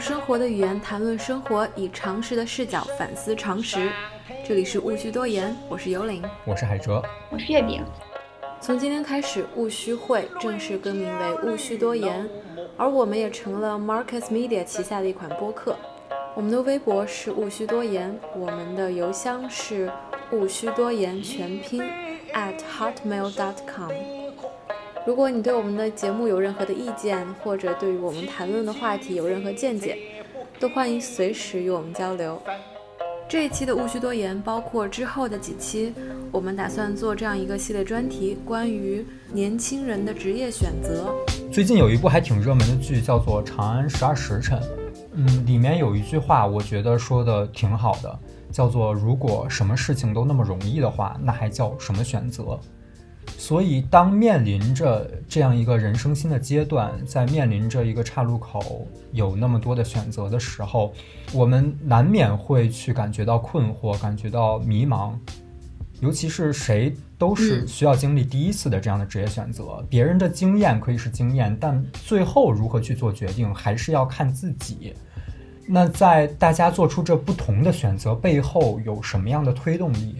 生活的语言谈论生活，以常识的视角反思常识。这里是勿需多言，我是尤玲，我是海哲，我是月饼。从今天开始，勿需会正式更名为勿需多言，而我们也成了 Marcus Media 旗下的一款播客。我们的微博是勿需多言，我们的邮箱是勿需多言全拼 at hotmail.com。如果你对我们的节目有任何的意见，或者对于我们谈论的话题有任何见解，都欢迎随时与我们交流。这一期的戊戌多言包括之后的几期，我们打算做这样一个系列专题，关于年轻人的职业选择。最近有一部还挺热门的剧，叫做《长安十二时辰》。嗯，里面有一句话，我觉得说的挺好的，叫做“如果什么事情都那么容易的话，那还叫什么选择？”所以，当面临着这样一个人生新的阶段，在面临着一个岔路口，有那么多的选择的时候，我们难免会去感觉到困惑，感觉到迷茫。尤其是谁都是需要经历第一次的这样的职业选择，别人的经验可以是经验，但最后如何去做决定，还是要看自己。那在大家做出这不同的选择背后，有什么样的推动力？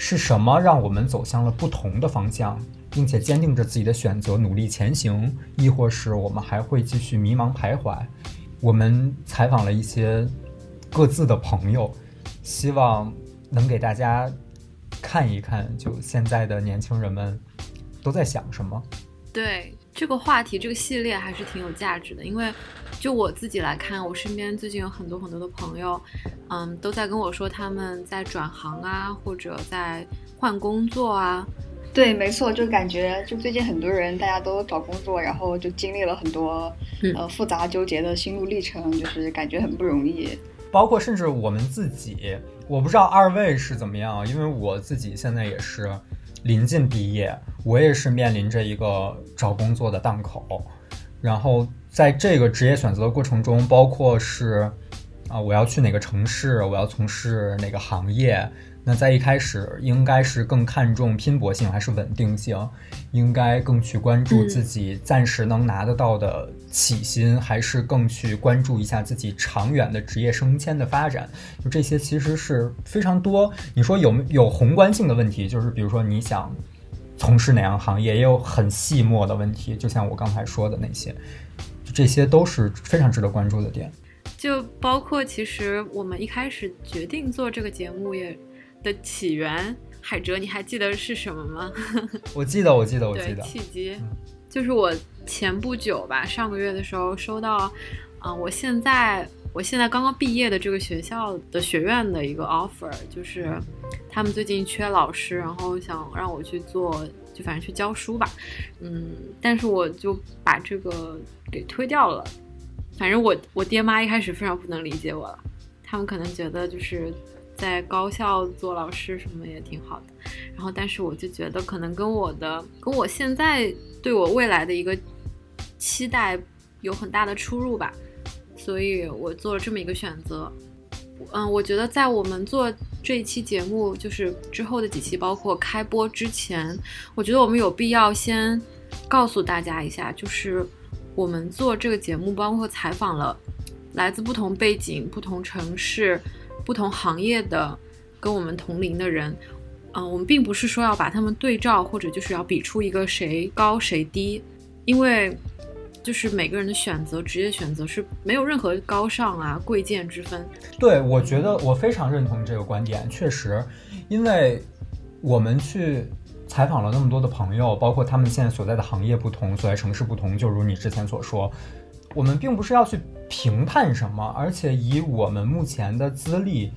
是什么让我们走向了不同的方向，并且坚定着自己的选择，努力前行？亦或是我们还会继续迷茫徘徊？我们采访了一些各自的朋友，希望能给大家看一看，就现在的年轻人们都在想什么。对这个话题，这个系列还是挺有价值的，因为。就我自己来看，我身边最近有很多很多的朋友，嗯，都在跟我说他们在转行啊，或者在换工作啊。对，没错，就感觉就最近很多人大家都找工作，然后就经历了很多呃复杂纠结的心路历程，就是感觉很不容易。包括甚至我们自己，我不知道二位是怎么样，因为我自己现在也是临近毕业，我也是面临着一个找工作的档口，然后。在这个职业选择的过程中，包括是，啊，我要去哪个城市，我要从事哪个行业。那在一开始，应该是更看重拼搏性还是稳定性？应该更去关注自己暂时能拿得到的起薪，还是更去关注一下自己长远的职业升迁的发展？就这些，其实是非常多。你说有有宏观性的问题，就是比如说你想从事哪样行业，也有很细末的问题，就像我刚才说的那些。这些都是非常值得关注的点，就包括其实我们一开始决定做这个节目也的起源，海哲，你还记得是什么吗？我记得，我记得，我记得。契机就是我前不久吧，上个月的时候收到，啊，我现在我现在刚刚毕业的这个学校的学院的一个 offer，就是他们最近缺老师，然后想让我去做。就反正去教书吧，嗯，但是我就把这个给推掉了。反正我我爹妈一开始非常不能理解我了，他们可能觉得就是在高校做老师什么也挺好的。然后，但是我就觉得可能跟我的跟我现在对我未来的一个期待有很大的出入吧，所以我做了这么一个选择。嗯，我觉得在我们做这一期节目，就是之后的几期，包括开播之前，我觉得我们有必要先告诉大家一下，就是我们做这个节目，包括采访了来自不同背景、不同城市、不同行业的跟我们同龄的人。嗯，我们并不是说要把他们对照，或者就是要比出一个谁高谁低，因为。就是每个人的选择，职业选择是没有任何高尚啊、贵贱之分。对，我觉得我非常认同这个观点。确实，因为我们去采访了那么多的朋友，包括他们现在所在的行业不同，所在城市不同。就如你之前所说，我们并不是要去评判什么，而且以我们目前的资历。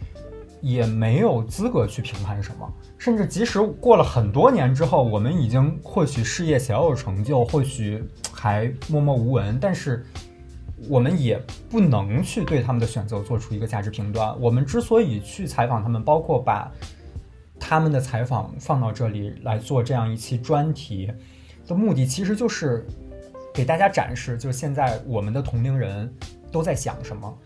也没有资格去评判什么，甚至即使过了很多年之后，我们已经或许事业小有成就，或许还默默无闻，但是我们也不能去对他们的选择做出一个价值评断。我们之所以去采访他们，包括把他们的采访放到这里来做这样一期专题的目的，其实就是给大家展示，就是现在我们的同龄人都在想什么。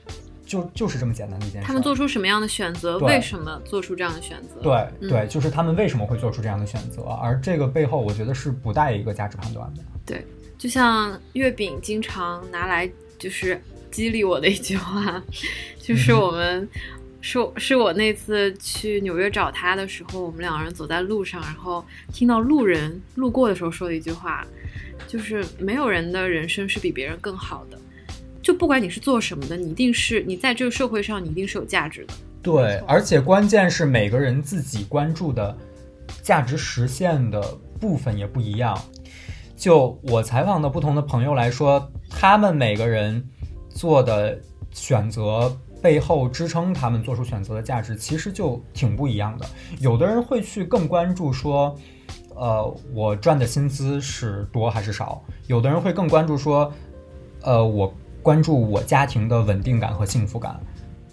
就就是这么简单的一件事。他们做出什么样的选择？为什么做出这样的选择？对对，就是他们为什么会做出这样的选择？而这个背后，我觉得是不带一个价值判断的。对，就像月饼经常拿来就是激励我的一句话，就是我们是是我那次去纽约找他的时候，我们两个人走在路上，然后听到路人路过的时候说的一句话，就是没有人的人生是比别人更好的，就不管你是做什么的，你一定是你在这个社会上，你一定是有价值的。对，而且关键是每个人自己关注的价值实现的部分也不一样。就我采访的不同的朋友来说，他们每个人做的选择背后支撑他们做出选择的价值，其实就挺不一样的。有的人会去更关注说，呃，我赚的薪资是多还是少；有的人会更关注说，呃，我关注我家庭的稳定感和幸福感。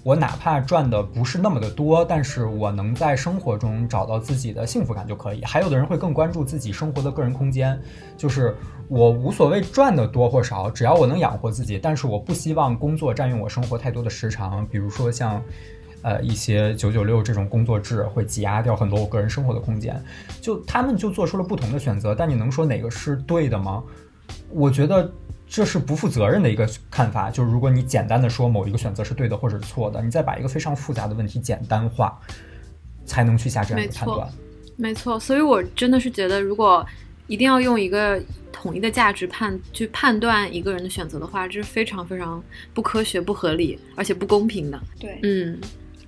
我哪怕赚的不是那么的多，但是我能在生活中找到自己的幸福感就可以。还有的人会更关注自己生活的个人空间，就是我无所谓赚的多或少，只要我能养活自己。但是我不希望工作占用我生活太多的时长，比如说像，呃一些九九六这种工作制会挤压掉很多我个人生活的空间。就他们就做出了不同的选择，但你能说哪个是对的吗？我觉得。这是不负责任的一个看法，就是如果你简单的说某一个选择是对的或者是错的，你再把一个非常复杂的问题简单化，才能去下这样的判断。没错，所以我真的是觉得，如果一定要用一个统一的价值判去判断一个人的选择的话，这是非常非常不科学、不合理，而且不公平的。对，嗯，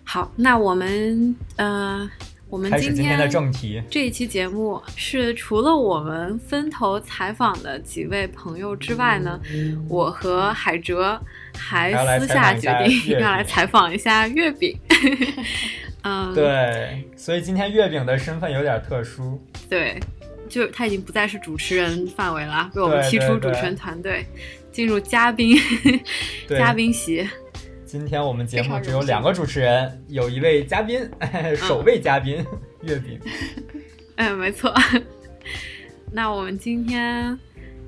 好，那我们呃。我们今天的正题，这一期节目是除了我们分头采访的几位朋友之外呢，我和海哲还私下决定 要来采访一下月饼。嗯，对，所以今天月饼的身份有点特殊。对，就他已经不再是主持人范围了，被我们踢出主持人团队，进入嘉宾 嘉宾席。今天我们节目只有两个主持人，有一位嘉宾，首位嘉宾 月饼。哎，没错。那我们今天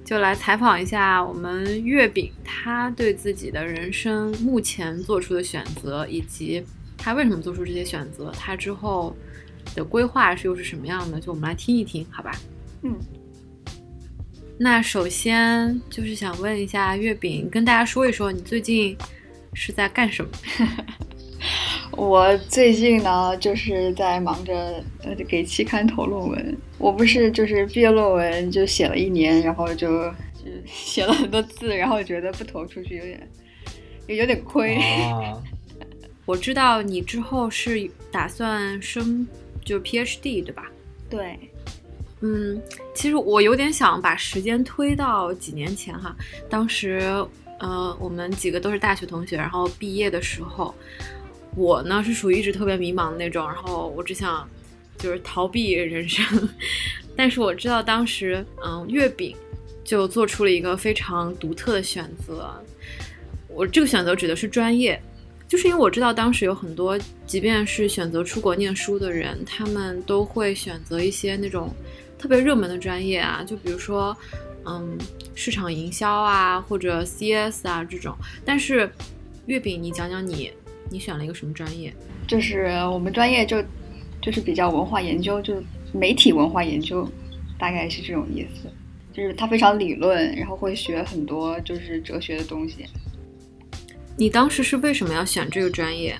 就来采访一下我们月饼，他对自己的人生目前做出的选择，以及他为什么做出这些选择，他之后的规划是又是什么样的？就我们来听一听，好吧？嗯。那首先就是想问一下月饼，跟大家说一说你最近。是在干什么？我最近呢，就是在忙着呃给期刊投论文。我不是就是毕业论文就写了一年，然后就就写了很多字，然后觉得不投出去有点也有点亏。我知道你之后是打算升就 PhD 对吧？对。嗯，其实我有点想把时间推到几年前哈，当时。呃，我们几个都是大学同学，然后毕业的时候，我呢是属于一直特别迷茫的那种，然后我只想就是逃避人生。但是我知道当时，嗯，月饼就做出了一个非常独特的选择。我这个选择指的是专业，就是因为我知道当时有很多，即便是选择出国念书的人，他们都会选择一些那种特别热门的专业啊，就比如说。嗯，市场营销啊，或者 CS 啊这种。但是，月饼，你讲讲你，你选了一个什么专业？就是我们专业就就是比较文化研究，就是媒体文化研究，大概是这种意思。就是它非常理论，然后会学很多就是哲学的东西。你当时是为什么要选这个专业？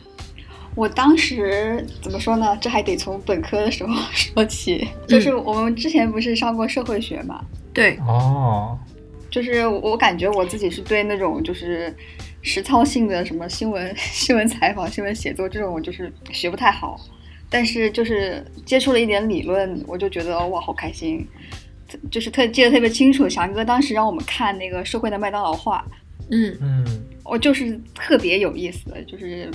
我当时怎么说呢？这还得从本科的时候 说起。就是我们之前不是上过社会学嘛？对哦，就是我感觉我自己是对那种就是实操性的什么新闻、新闻采访、新闻写作这种，我就是学不太好。但是就是接触了一点理论，我就觉得哇，好开心，就是特记得特别清楚。翔哥当时让我们看那个社会的麦当劳画，嗯嗯，我就是特别有意思，就是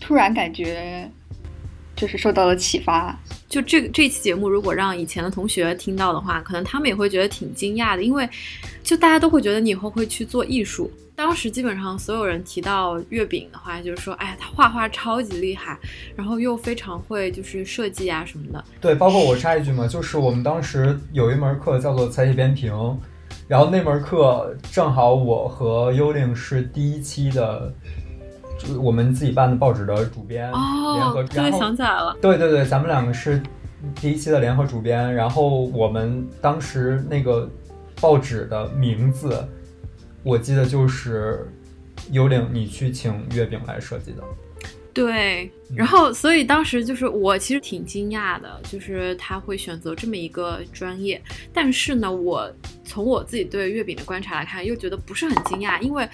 突然感觉。就是受到了启发。就这个这期节目，如果让以前的同学听到的话，可能他们也会觉得挺惊讶的，因为就大家都会觉得你以后会去做艺术。当时基本上所有人提到月饼的话，就是说，哎呀，他画画超级厉害，然后又非常会就是设计啊什么的。对，包括我插一句嘛，就是我们当时有一门课叫做采写编评，然后那门课正好我和幽灵是第一期的。我们自己办的报纸的主编联合，然后想起来了，对对对，咱们两个是第一期的联合主编。然后我们当时那个报纸的名字，我记得就是幽灵你去请月饼来设计的。对，然后所以当时就是我其实挺惊讶的，就是他会选择这么一个专业。但是呢，我从我自己对月饼的观察来看，又觉得不是很惊讶，因为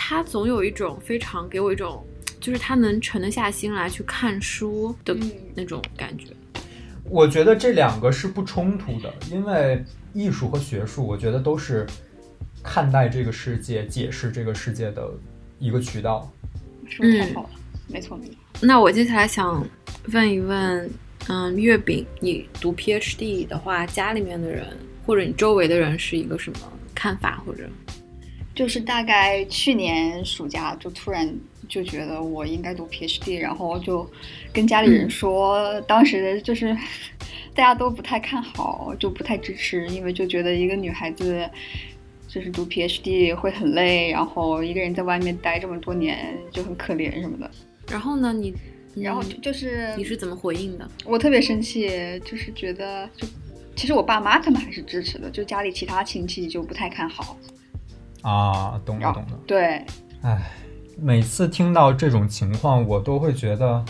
他总有一种非常给我一种，就是他能沉得下心来去看书的那种感觉。我觉得这两个是不冲突的，因为艺术和学术，我觉得都是看待这个世界、解释这个世界的一个渠道。说的太好了。没错没错，那我接下来想问一问，嗯，月饼，你读 PhD 的话，家里面的人或者你周围的人是一个什么看法？或者就是大概去年暑假就突然就觉得我应该读 PhD，然后就跟家里人说，当时就是 大家都不太看好，就不太支持，因为就觉得一个女孩子就是读 PhD 会很累，然后一个人在外面待这么多年就很可怜什么的。然后呢？你，然后就是你是怎么回应的？我特别生气，就是觉得就其实我爸妈他们还是支持的，就家里其他亲戚就不太看好。啊，懂了懂了。对，哎，每次听到这种情况，我都会觉得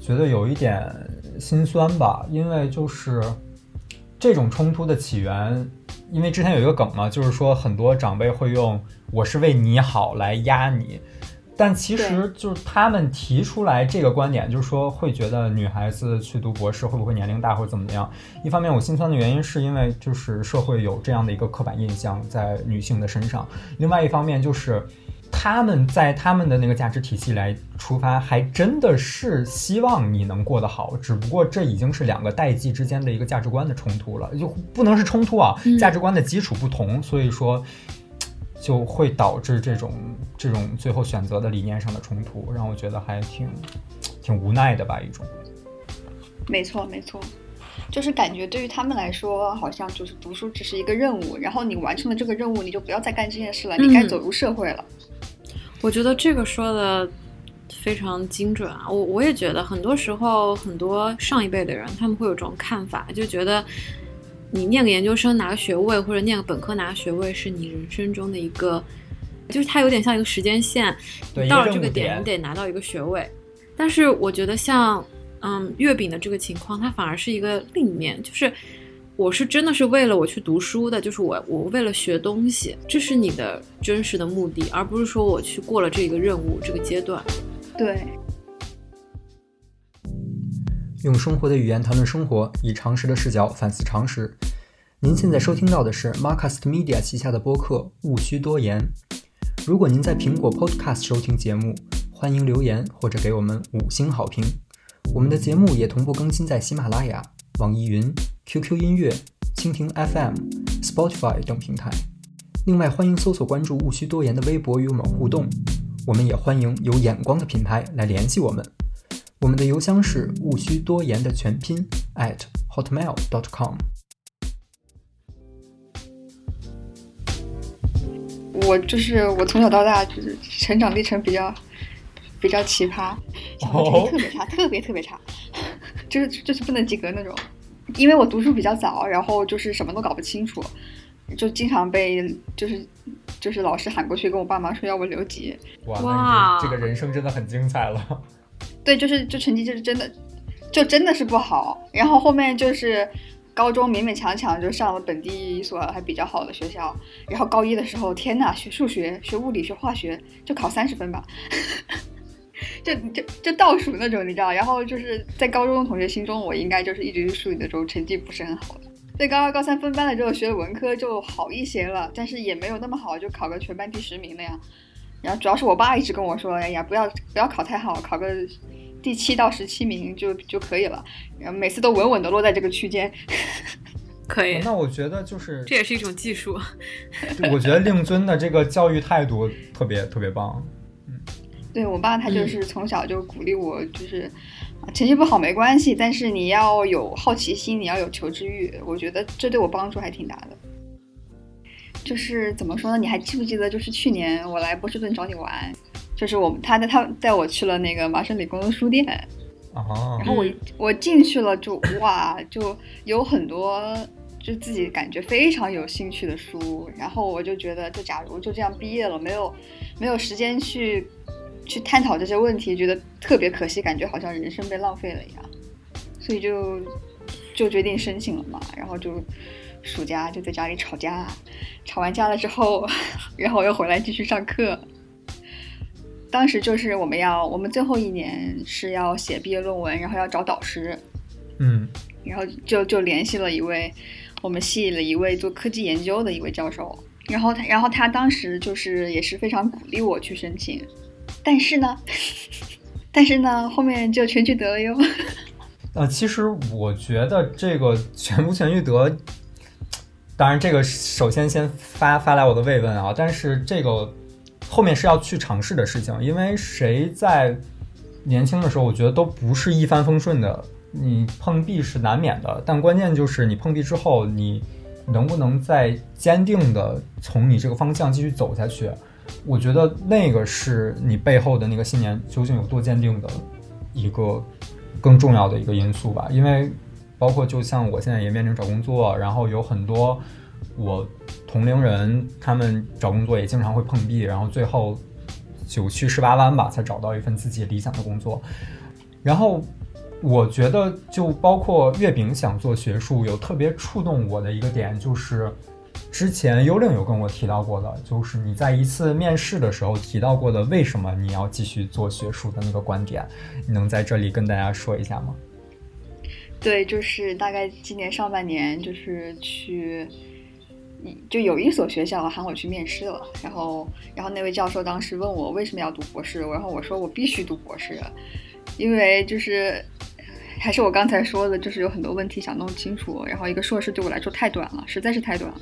觉得有一点心酸吧，因为就是这种冲突的起源，因为之前有一个梗嘛，就是说很多长辈会用“我是为你好”来压你。但其实就是他们提出来这个观点，就是说会觉得女孩子去读博士会不会年龄大或者怎么样？一方面我心酸的原因是因为就是社会有这样的一个刻板印象在女性的身上，另外一方面就是他们在他们的那个价值体系来出发，还真的是希望你能过得好，只不过这已经是两个代际之间的一个价值观的冲突了，就不能是冲突啊，价值观的基础不同，所以说。就会导致这种这种最后选择的理念上的冲突，让我觉得还挺挺无奈的吧一种。没错没错，就是感觉对于他们来说，好像就是读书只是一个任务，然后你完成了这个任务，你就不要再干这件事了，你该走入社会了。我觉得这个说的非常精准啊！我我也觉得很多时候很多上一辈的人他们会有这种看法，就觉得。你念个研究生拿个学位，或者念个本科拿个学位，是你人生中的一个，就是它有点像一个时间线，到了这个点你得拿到一个学位。但是我觉得像嗯月饼的这个情况，它反而是一个另一面，就是我是真的是为了我去读书的，就是我我为了学东西，这是你的真实的目的，而不是说我去过了这个任务这个阶段。对。用生活的语言谈论生活，以常识的视角反思常识。您现在收听到的是 Marcast Media 旗下的播客《勿需多言》。如果您在苹果 Podcast 收听节目，欢迎留言或者给我们五星好评。我们的节目也同步更新在喜马拉雅、网易云、QQ 音乐、蜻蜓 FM、Spotify 等平台。另外，欢迎搜索关注“勿需多言”的微博与我们互动。我们也欢迎有眼光的品牌来联系我们。我们的邮箱是勿需多言的全拼 at hotmail.com。我就是我从小到大就是成长历程比较比较奇葩，成绩特别差，特别特别差，就是就是不能及格那种。因为我读书比较早，然后就是什么都搞不清楚，就经常被就是就是老师喊过去跟我爸妈说要我留级。哇，这个人生真的很精彩了。对，就是就成绩就是真的，就真的是不好。然后后面就是高中勉勉强强就上了本地一所还比较好的学校。然后高一的时候，天呐，学数学、学物理学化学就考三十分吧，就就就倒数那种，你知道。然后就是在高中同学心中，我应该就是一直是数理的时候成绩不是很好的。在高二、高三分班了之后，学文科就好一些了，但是也没有那么好，就考个全班第十名那样。然后主要是我爸一直跟我说：“哎呀，不要不要考太好，考个第七到十七名就就可以了。”然后每次都稳稳的落在这个区间。可以。那我觉得就是这也是一种技术。我觉得令尊的这个教育态度特别特别棒。嗯，对我爸他就是从小就鼓励我，就是成绩不好没关系，但是你要有好奇心，你要有求知欲。我觉得这对我帮助还挺大的。就是怎么说呢？你还记不记得？就是去年我来波士顿找你玩，就是我他带他带我去了那个麻省理工的书店，哦，然后我我进去了就哇，就有很多就自己感觉非常有兴趣的书，然后我就觉得，就假如就这样毕业了，没有没有时间去去探讨这些问题，觉得特别可惜，感觉好像人生被浪费了一样，所以就就决定申请了嘛，然后就暑假就在家里吵架，吵完架了之后，然后又回来继续上课。当时就是我们要，我们最后一年是要写毕业论文，然后要找导师，嗯然后就就联系了一位我们系了一位做科技研究的一位教授，然后他然后他当时就是也是非常鼓励我去申请，但是呢，但是呢后面就全聚德了哟。呃，其实我觉得这个全不全聚德，当然这个首先先发发来我的慰问啊，但是这个后面是要去尝试的事情，因为谁在年轻的时候，我觉得都不是一帆风顺的，你碰壁是难免的，但关键就是你碰壁之后，你能不能再坚定的从你这个方向继续走下去？我觉得那个是你背后的那个信念究竟有多坚定的一个更重要的一个因素吧。因为包括就像我现在也面临找工作，然后有很多我同龄人他们找工作也经常会碰壁，然后最后九曲十八弯吧才找到一份自己理想的工作。然后我觉得就包括月饼想做学术，有特别触动我的一个点就是。之前幽灵有跟我提到过的，就是你在一次面试的时候提到过的，为什么你要继续做学术的那个观点，你能在这里跟大家说一下吗？对，就是大概今年上半年，就是去，就有一所学校喊我去面试了，然后，然后那位教授当时问我为什么要读博士，然后我说我必须读博士，因为就是还是我刚才说的，就是有很多问题想弄清楚，然后一个硕士对我来说太短了，实在是太短了。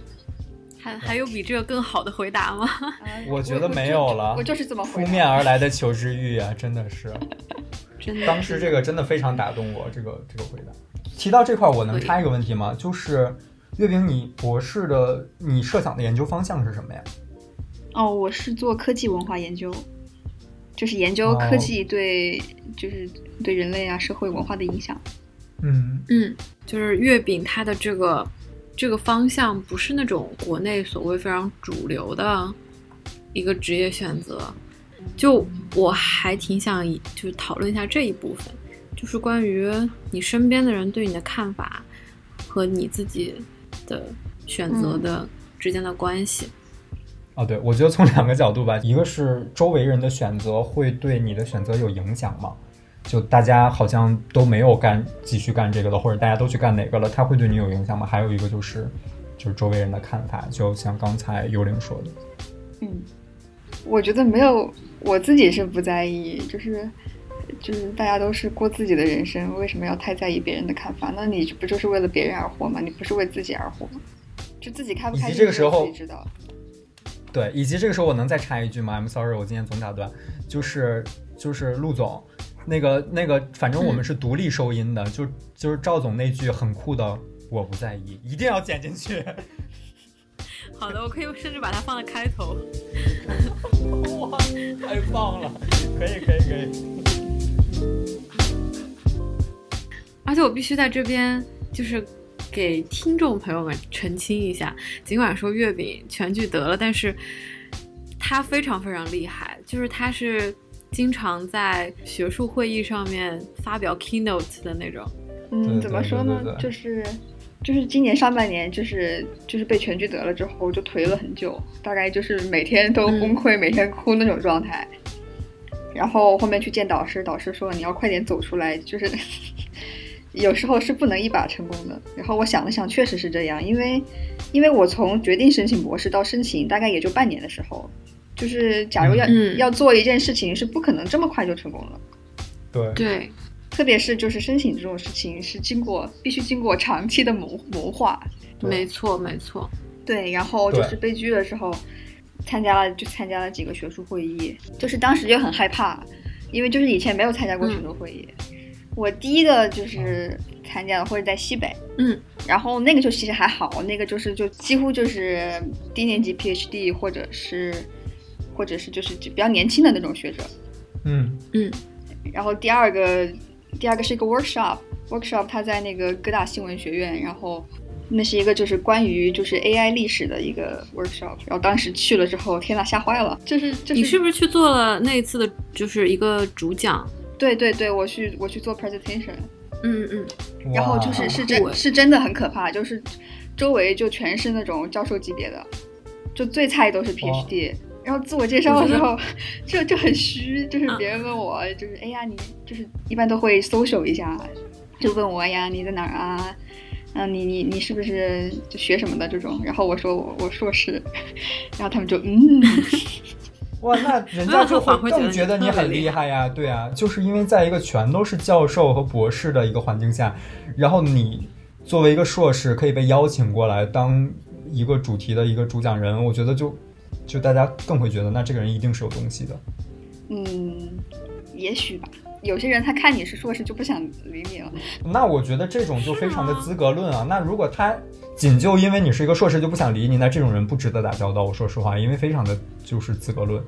还还有比这个更好的回答吗？我觉得没有了，我就是这么扑面而来的求知欲啊，真的是，真的，当时这个真的非常打动我，这个这个回答。提到这块，我能插一个问题吗？就是月饼，你博士的你设想的研究方向是什么呀？哦，我是做科技文化研究，就是研究科技对、哦、就是对人类啊社会文化的影响。嗯嗯，就是月饼它的这个。这个方向不是那种国内所谓非常主流的一个职业选择，就我还挺想就是讨论一下这一部分，就是关于你身边的人对你的看法和你自己的选择的之间的关系。哦，对，我觉得从两个角度吧，一个是周围人的选择会对你的选择有影响吗？就大家好像都没有干继续干这个了，或者大家都去干哪个了，他会对你有影响吗？还有一个就是，就是周围人的看法，就像刚才幽灵说的。嗯，我觉得没有，我自己是不在意，就是就是大家都是过自己的人生，为什么要太在意别人的看法？那你不就是为了别人而活吗？你不是为自己而活吗？就自己开不开心，这个时候自己知道。对，以及这个时候我能再插一句吗？I'm sorry，我今天总打断，就是就是陆总。那个那个，反正我们是独立收音的，嗯、就就是赵总那句很酷的“我不在意”，一定要剪进去。好的，我可以甚至把它放在开头。哇，太棒了！可以可以可以。而且我必须在这边就是给听众朋友们澄清一下，尽管说月饼全聚德了，但是他非常非常厉害，就是他是。经常在学术会议上面发表 keynote 的那种。嗯，怎么说呢？就是就是今年上半年，就是就是被全聚德了之后，就颓了很久，大概就是每天都崩溃，嗯、每天哭那种状态。然后后面去见导师，导师说你要快点走出来，就是有时候是不能一把成功的。然后我想了想，确实是这样，因为因为我从决定申请博士到申请，大概也就半年的时候。就是，假如要、嗯、要做一件事情，是不可能这么快就成功了。对对，特别是就是申请这种事情，是经过必须经过长期的谋谋划。没错没错。对，然后就是被拒的时候，参加了就参加了几个学术会议，就是当时就很害怕，因为就是以前没有参加过学术会议。嗯、我第一个就是参加了，或者在西北。嗯。然后那个就其实还好，那个就是就几乎就是低年级 PhD 或者是。或者是就是比较年轻的那种学者，嗯嗯，然后第二个第二个是一个 workshop，workshop 他在那个各大新闻学院，然后那是一个就是关于就是 AI 历史的一个 workshop，然后当时去了之后，天呐，吓坏了！就是就是你是不是去做了那一次的，就是一个主讲？对对对，我去我去做 presentation，嗯嗯。然后就是是真是真的很可怕，就是周围就全是那种教授级别的，就最菜都是 PhD。然后自我介绍的时候，就就很虚，就是嗯。别人问我，就是哎呀，你就是一般都会 social 一下，就问我哎呀，你在哪儿啊？嗯，你你你是不是就学什么的这种？然后我说我我硕士，然后他们就嗯，哇，那人家就会更觉得你很厉厉害呀，对啊，就是因为在一个全都是教授和博士的一个环境下，然后你作为一个硕士可以被邀请过来当一个主题的一个主讲人，我觉得就就大家更会觉得那这个人一定是有东西的。嗯，也许吧。有些人他看你是硕士就不想理你了。那我觉得这种就非常的资格论啊。那如果他仅就因为你是一个硕士就不想理你，那这种人不值得打交道。我说实话，因为非常的就是资格论。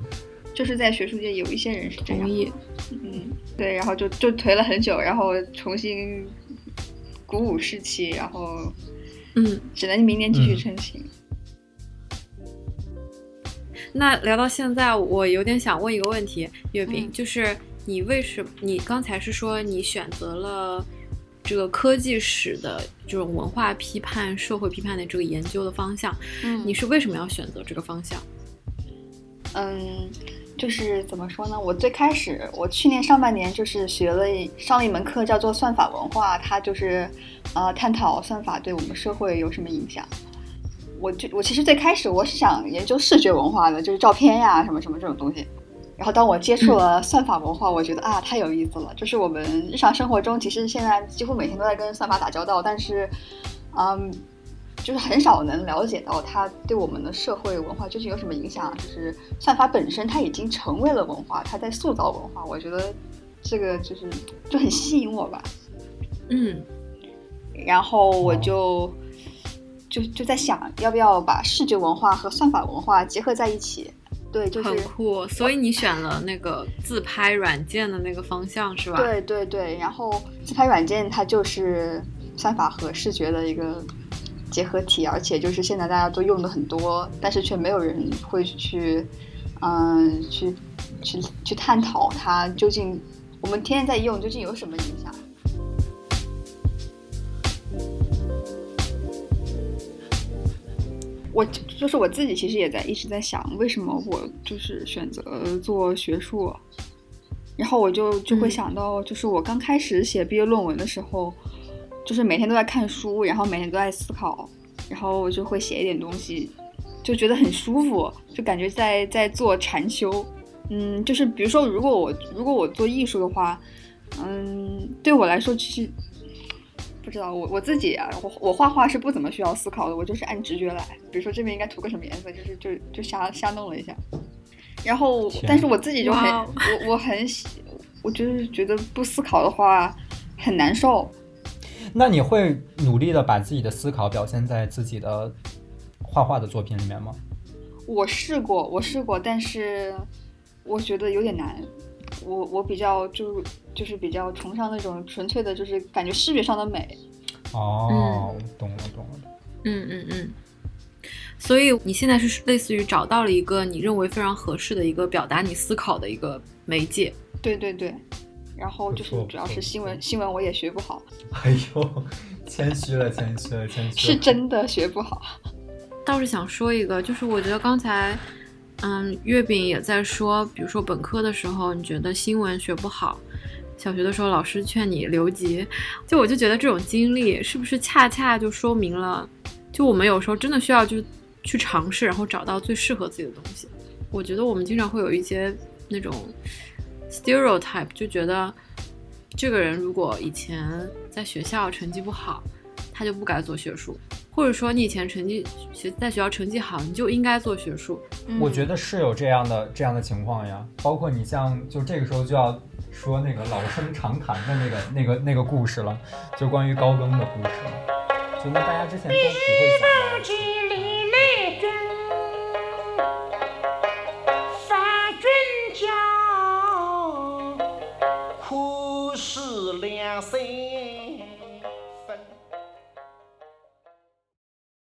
就是在学术界有一些人是这样同，意。嗯，对，然后就就颓了很久，然后重新鼓舞士气，然后嗯，只能明年继续嗯成型。那聊到现在，我有点想问一个问题，月饼，嗯就是你为什么？你刚才是说你选择了这个科技史的这种文化批判、社会批判的这个研究的方向，嗯你是为什么要选择这个方向？嗯，就是怎么说呢？我最开始，我去年上半年就是学了上了一门课，叫做算法文化，它就是呃探讨算法对我们社会有什么影响。我就我其实最开始我是想研究视觉文化的，就是照片呀什么什么这种东西。然后当我接触了算法文化，我觉得啊太有意思了。就是我们日常生活中其实现在几乎每天都在跟算法打交道，但是嗯，就是很少能了解到它对我们的社会文化究竟有什么影响。就是算法本身它已经成为了文化，它在塑造文化。我觉得这个就是就很吸引我吧。嗯然后我哦就、就就在想，要不要把视觉文化和算法文化结合在一起？对，就是很酷。所以你选了那个自拍软件的那个方向是吧？，对对对。然后自拍软件它就是算法和视觉的一个结合体，而且就是现在大家都用的很多，但是却没有人会去，嗯，去去去探讨它究竟我们天天在用究竟有什么影响。我就是我自己，其实也在一直在想，为什么我就是选择做学术，然后我就就会嗯想到，就是我刚开始写毕业论文的时候，就是每天都在看书，然后每天都在思考，然后我就会写一点东西，就觉得很舒服，就感觉在在做禅修。嗯，就是比如说，如果我如果我做艺术的话，嗯，对我来说其实不知道我我自己啊，我我画画是不怎么需要思考的，我就是按直觉来。比如说这边应该涂个什么颜色，就是就就瞎瞎弄了一下。然后，但是我自己就很我我很喜，我就是觉得不思考的话很难受。那你会努力的把自己的思考表现在自己的画画的作品里面吗？我试过，我试过，但是我觉得有点难。我我比较就就是比较崇尚那种纯粹的，就是感觉视觉上的美。哦，懂了懂了。嗯嗯嗯。所以你现在是类似于找到了一个你认为非常合适的一个表达你思考的一个媒介。对对对，然后就是主要是新闻，新闻我也学不好，哎呦，谦虚了，谦虚了，谦虚是。真的学不好。倒是想说一个，就是我觉得刚才，嗯，月饼也在说，比如说本科的时候，你觉得新闻学不好，小学的时候老师劝你留级，就我就觉得这种经历是不是恰恰就说明了，就我们有时候真的需要就去尝试，然后找到最适合自己的东西。我觉得我们经常会有一些那种 stereotype，就觉得这个人如果以前在学校成绩不好，他就不该做学术。或者说你以前成绩学在学校成绩好，你就应该做学术。我觉得是有这样的这样的情况呀，包括你像就这个时候就要说那个老生常谈的那个那个那个故事了，就关于高更的故事了，就那大家之前都不会想到的事情。